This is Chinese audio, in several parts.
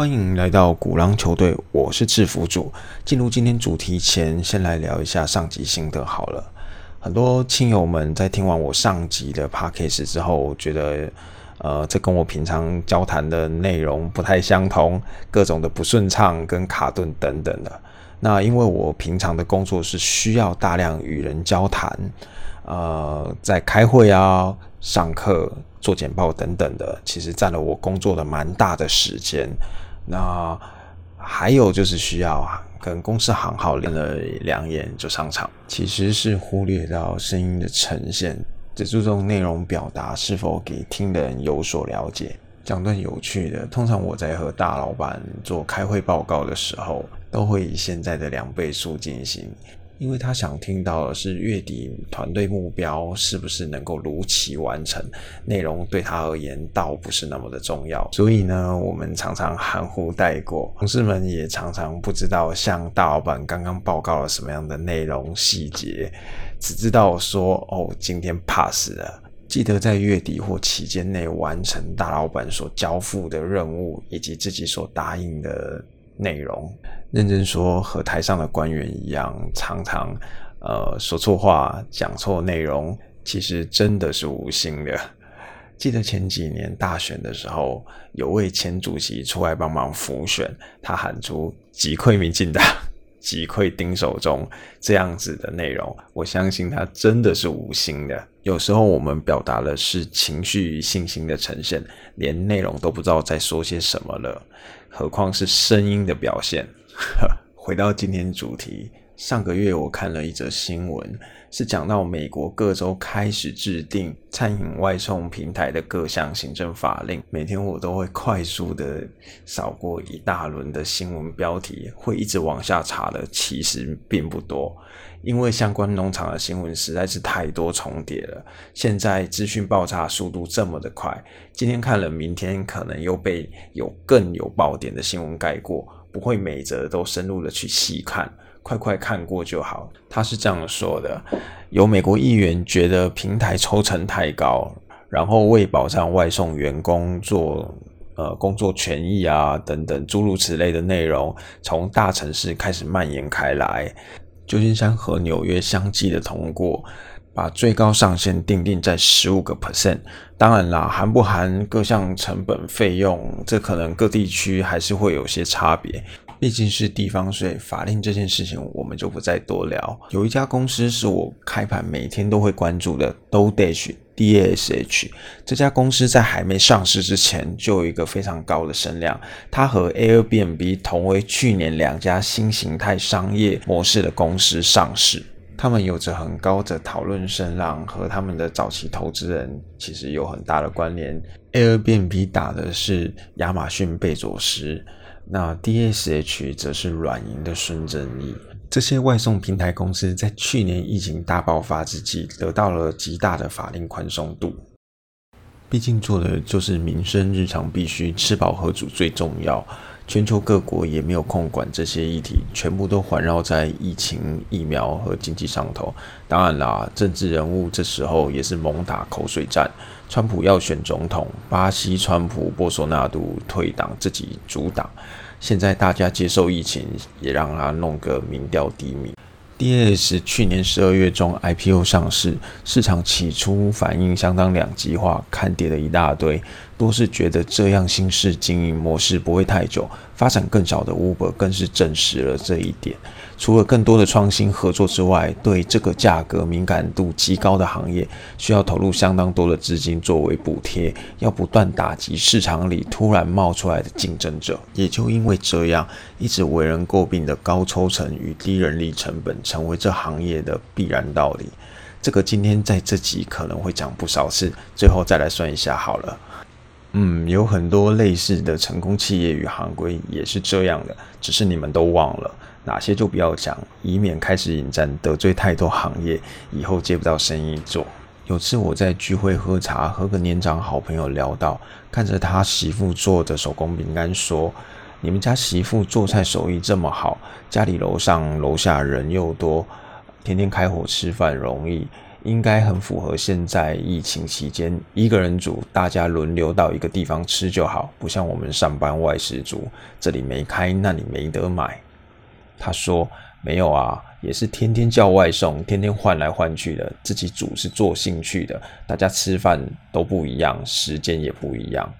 欢迎来到鼓浪球队，我是制服组。进入今天主题前，先来聊一下上集心得好了。很多亲友们在听完我上集的 podcast 之后，觉得呃，这跟我平常交谈的内容不太相同，各种的不顺畅跟卡顿等等的。那因为我平常的工作是需要大量与人交谈，呃，在开会啊、上课、做简报等等的，其实占了我工作的蛮大的时间。那还有就是需要啊跟公司行号练了两眼就上场，其实是忽略到声音的呈现，只注重内容表达是否给听的人有所了解。讲段有趣的，通常我在和大老板做开会报告的时候，都会以现在的两倍速进行。因为他想听到的是月底团队目标是不是能够如期完成，内容对他而言倒不是那么的重要，所以呢，我们常常含糊带过，同事们也常常不知道向大老板刚刚报告了什么样的内容细节，只知道说哦，今天 pass 了，记得在月底或期间内完成大老板所交付的任务以及自己所答应的。内容认真说，和台上的官员一样，常常呃说错话、讲错内容，其实真的是无心的。记得前几年大选的时候，有位前主席出来帮忙辅选，他喊出“击溃民进党，击溃丁守中”这样子的内容，我相信他真的是无心的。有时候我们表达的是情绪与信心的呈现，连内容都不知道在说些什么了。何况是声音的表现。回到今天主题，上个月我看了一则新闻，是讲到美国各州开始制定餐饮外送平台的各项行政法令。每天我都会快速的扫过一大轮的新闻标题，会一直往下查的，其实并不多。因为相关农场的新闻实在是太多重叠了，现在资讯爆炸速度这么的快，今天看了，明天可能又被有更有爆点的新闻盖过，不会每则都深入的去细看，快快看过就好。他是这样说的：有美国议员觉得平台抽成太高，然后为保障外送员工做呃工作权益啊等等诸如此类的内容，从大城市开始蔓延开来。旧金山和纽约相继的通过，把最高上限定定在十五个 percent。当然啦，含不含各项成本费用，这可能各地区还是会有些差别。毕竟是地方税法令这件事情，我们就不再多聊。有一家公司是我开盘每天都会关注的，DoDash。D S H 这家公司在还没上市之前就有一个非常高的声量，它和 Airbnb 同为去年两家新形态商业模式的公司上市，他们有着很高的讨论声浪，和他们的早期投资人其实有很大的关联。Airbnb 打的是亚马逊贝佐斯，那 D S H 则是软银的孙正义。这些外送平台公司在去年疫情大爆发之际，得到了极大的法令宽松度。毕竟做的就是民生日常必须，吃饱喝足最重要。全球各国也没有空管这些议题，全部都环绕在疫情、疫苗和经济上头。当然啦，政治人物这时候也是猛打口水战。川普要选总统，巴西川普波索纳度退党，自己主党。现在大家接受疫情，也让他弄个民调低迷。D.S 去年十二月中 IPO 上市，市场起初反应相当两极化，看跌的一大堆。多是觉得这样新式经营模式不会太久，发展更早的 Uber 更是证实了这一点。除了更多的创新合作之外，对这个价格敏感度极高的行业，需要投入相当多的资金作为补贴，要不断打击市场里突然冒出来的竞争者。也就因为这样，一直为人诟病的高抽成与低人力成本，成为这行业的必然道理。这个今天在这集可能会讲不少次，最后再来算一下好了。嗯，有很多类似的成功企业与行规也是这样的，只是你们都忘了哪些就不要讲，以免开始引战得罪太多行业，以后接不到生意做。有次我在聚会喝茶，和个年长好朋友聊到，看着他媳妇做的手工饼干，说：“你们家媳妇做菜手艺这么好，家里楼上楼下人又多，天天开火吃饭容易。”应该很符合现在疫情期间一个人煮，大家轮流到一个地方吃就好，不像我们上班外食族，这里没开，那里没得买。他说没有啊，也是天天叫外送，天天换来换去的，自己煮是做兴趣的，大家吃饭都不一样，时间也不一样。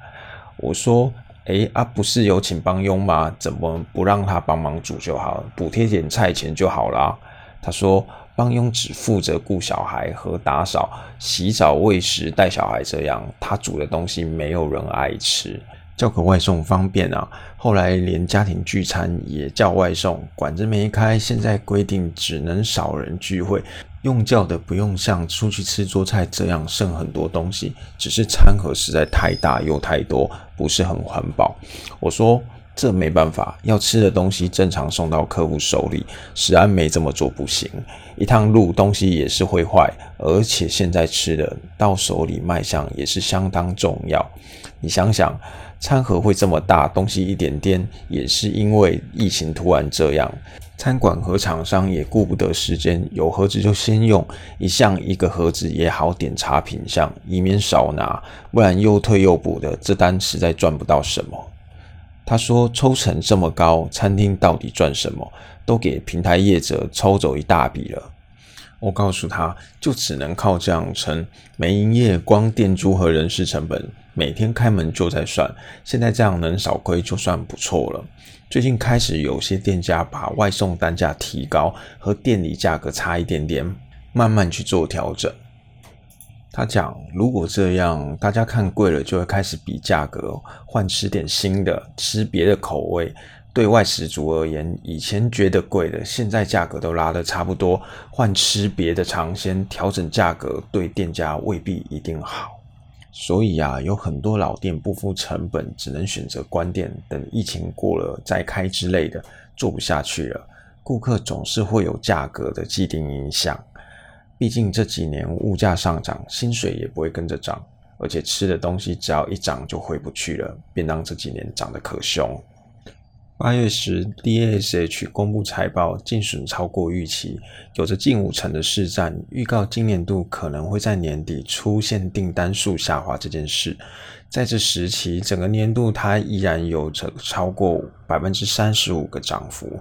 我说，哎啊，不是有请帮佣吗？怎么不让他帮忙煮就好，补贴点菜钱就好了？他说。帮佣只负责顾小孩和打扫、洗澡、喂食、带小孩，这样他煮的东西没有人爱吃，叫个外送方便啊。后来连家庭聚餐也叫外送，馆子没开，现在规定只能少人聚会，用叫的不用像出去吃桌菜这样剩很多东西，只是餐盒实在太大又太多，不是很环保。我说。这没办法，要吃的东西正常送到客户手里，史安没这么做不行。一趟路东西也是会坏，而且现在吃的到手里卖相也是相当重要。你想想，餐盒会这么大，东西一点点，也是因为疫情突然这样。餐馆和厂商也顾不得时间，有盒子就先用，一项一个盒子也好点查品相，以免少拿，不然又退又补的，这单实在赚不到什么。他说：“抽成这么高，餐厅到底赚什么？都给平台业者抽走一大笔了。”我告诉他，就只能靠这样撑。没营业，光店租和人事成本，每天开门就在算。现在这样能少亏就算不错了。最近开始有些店家把外送单价提高，和店里价格差一点点，慢慢去做调整。他讲，如果这样，大家看贵了就会开始比价格，换吃点新的，吃别的口味。对外食族而言，以前觉得贵的，现在价格都拉得差不多，换吃别的尝鲜，调整价格对店家未必一定好。所以啊，有很多老店不付成本，只能选择关店，等疫情过了再开之类的，做不下去了。顾客总是会有价格的既定影响。毕竟这几年物价上涨，薪水也不会跟着涨，而且吃的东西只要一涨就回不去了。便当这几年涨得可凶。八月时，DASH 公布财报，净损超过预期，有着近五成的市占，预告今年度可能会在年底出现订单数下滑这件事。在这时期，整个年度它依然有着超过百分之三十五个涨幅。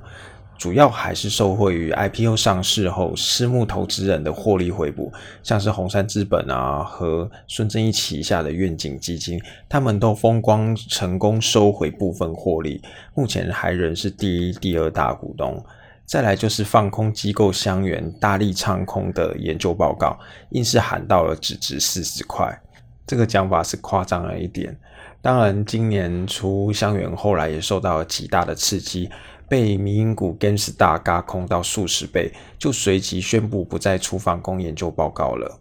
主要还是受惠于 IPO 上市后私募投资人的获利回补，像是红杉资本啊和孙正义旗下的愿景基金，他们都风光成功收回部分获利，目前还仍是第一、第二大股东。再来就是放空机构香园大力唱空的研究报告，硬是喊到了只值四十块，这个讲法是夸张了一点。当然，今年初香园后来也受到了极大的刺激。被民营股 Gamestar 嘎空到数十倍，就随即宣布不再出防攻研究报告了。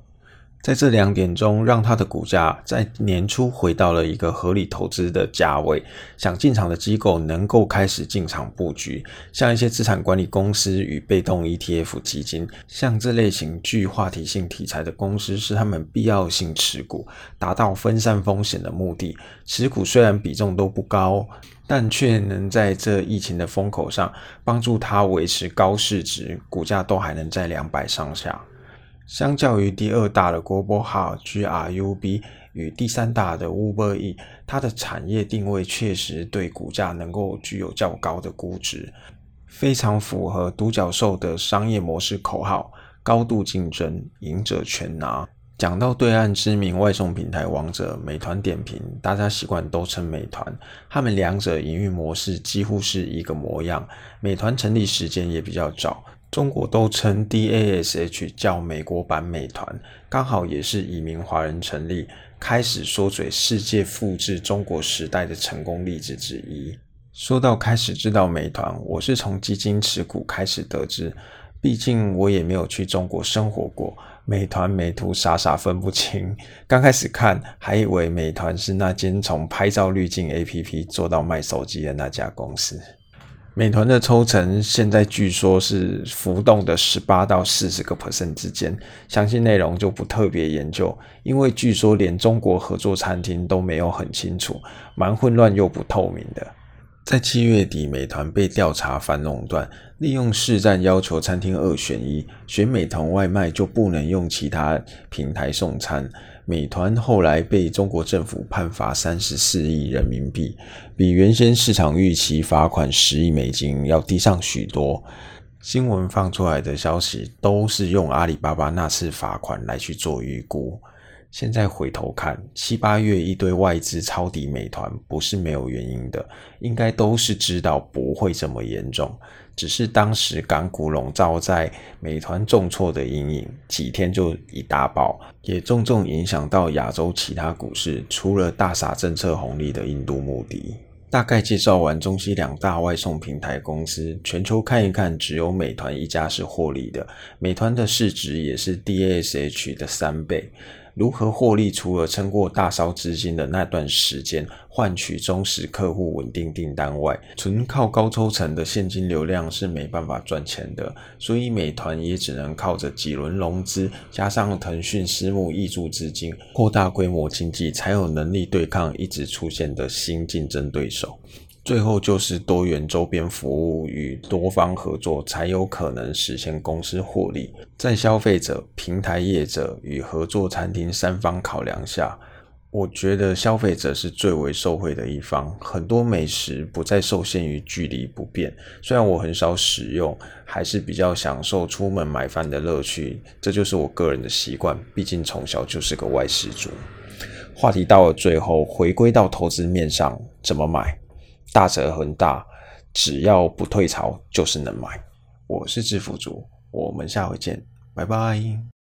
在这两点中，让它的股价在年初回到了一个合理投资的价位。想进场的机构能够开始进场布局，像一些资产管理公司与被动 ETF 基金，像这类型具话题性题材的公司，是他们必要性持股，达到分散风险的目的。持股虽然比重都不高。但却能在这疫情的风口上帮助它维持高市值，股价都还能在两百上下。相较于第二大的 Global Hub GRUB 与第三大的 Uber E，它的产业定位确实对股价能够具有较高的估值，非常符合独角兽的商业模式口号：高度竞争，赢者全拿。讲到对岸知名外送平台王者美团点评，大家习惯都称美团，他们两者营运模式几乎是一个模样。美团成立时间也比较早，中国都称 DASH 叫美国版美团，刚好也是移民华人成立，开始缩嘴世界复制中国时代的成功例子之一。说到开始知道美团，我是从基金持股开始得知。毕竟我也没有去中国生活过，美团美图傻傻分不清。刚开始看还以为美团是那间从拍照滤镜 APP 做到卖手机的那家公司。美团的抽成现在据说是浮动的十八到四十个 percent 之间，详细内容就不特别研究，因为据说连中国合作餐厅都没有很清楚，蛮混乱又不透明的。在七月底，美团被调查反垄断，利用市占要求餐厅二选一，选美团外卖就不能用其他平台送餐。美团后来被中国政府判罚三十四亿人民币，比原先市场预期罚款十亿美金要低上许多。新闻放出来的消息都是用阿里巴巴那次罚款来去做预估。现在回头看，七八月一堆外资抄底美团，不是没有原因的，应该都是知道不会这么严重，只是当时港股笼罩在美团重挫的阴影，几天就一大爆，也重重影响到亚洲其他股市，除了大撒政策红利的印度目的。大概介绍完中西两大外送平台公司，全球看一看，只有美团一家是获利的，美团的市值也是 DASH 的三倍。如何获利？除了撑过大烧资金的那段时间，换取忠实客户稳定订单外，纯靠高抽成的现金流量是没办法赚钱的。所以美团也只能靠着几轮融资，加上腾讯私募挹注资金，扩大规模经济，才有能力对抗一直出现的新竞争对手。最后就是多元周边服务与多方合作，才有可能实现公司获利。在消费者、平台业者与合作餐厅三方考量下，我觉得消费者是最为受惠的一方。很多美食不再受限于距离不便，虽然我很少使用，还是比较享受出门买饭的乐趣。这就是我个人的习惯，毕竟从小就是个外食族。话题到了最后，回归到投资面上，怎么买？大折很大，只要不退潮就是能买。我是致富主，我们下回见，拜拜。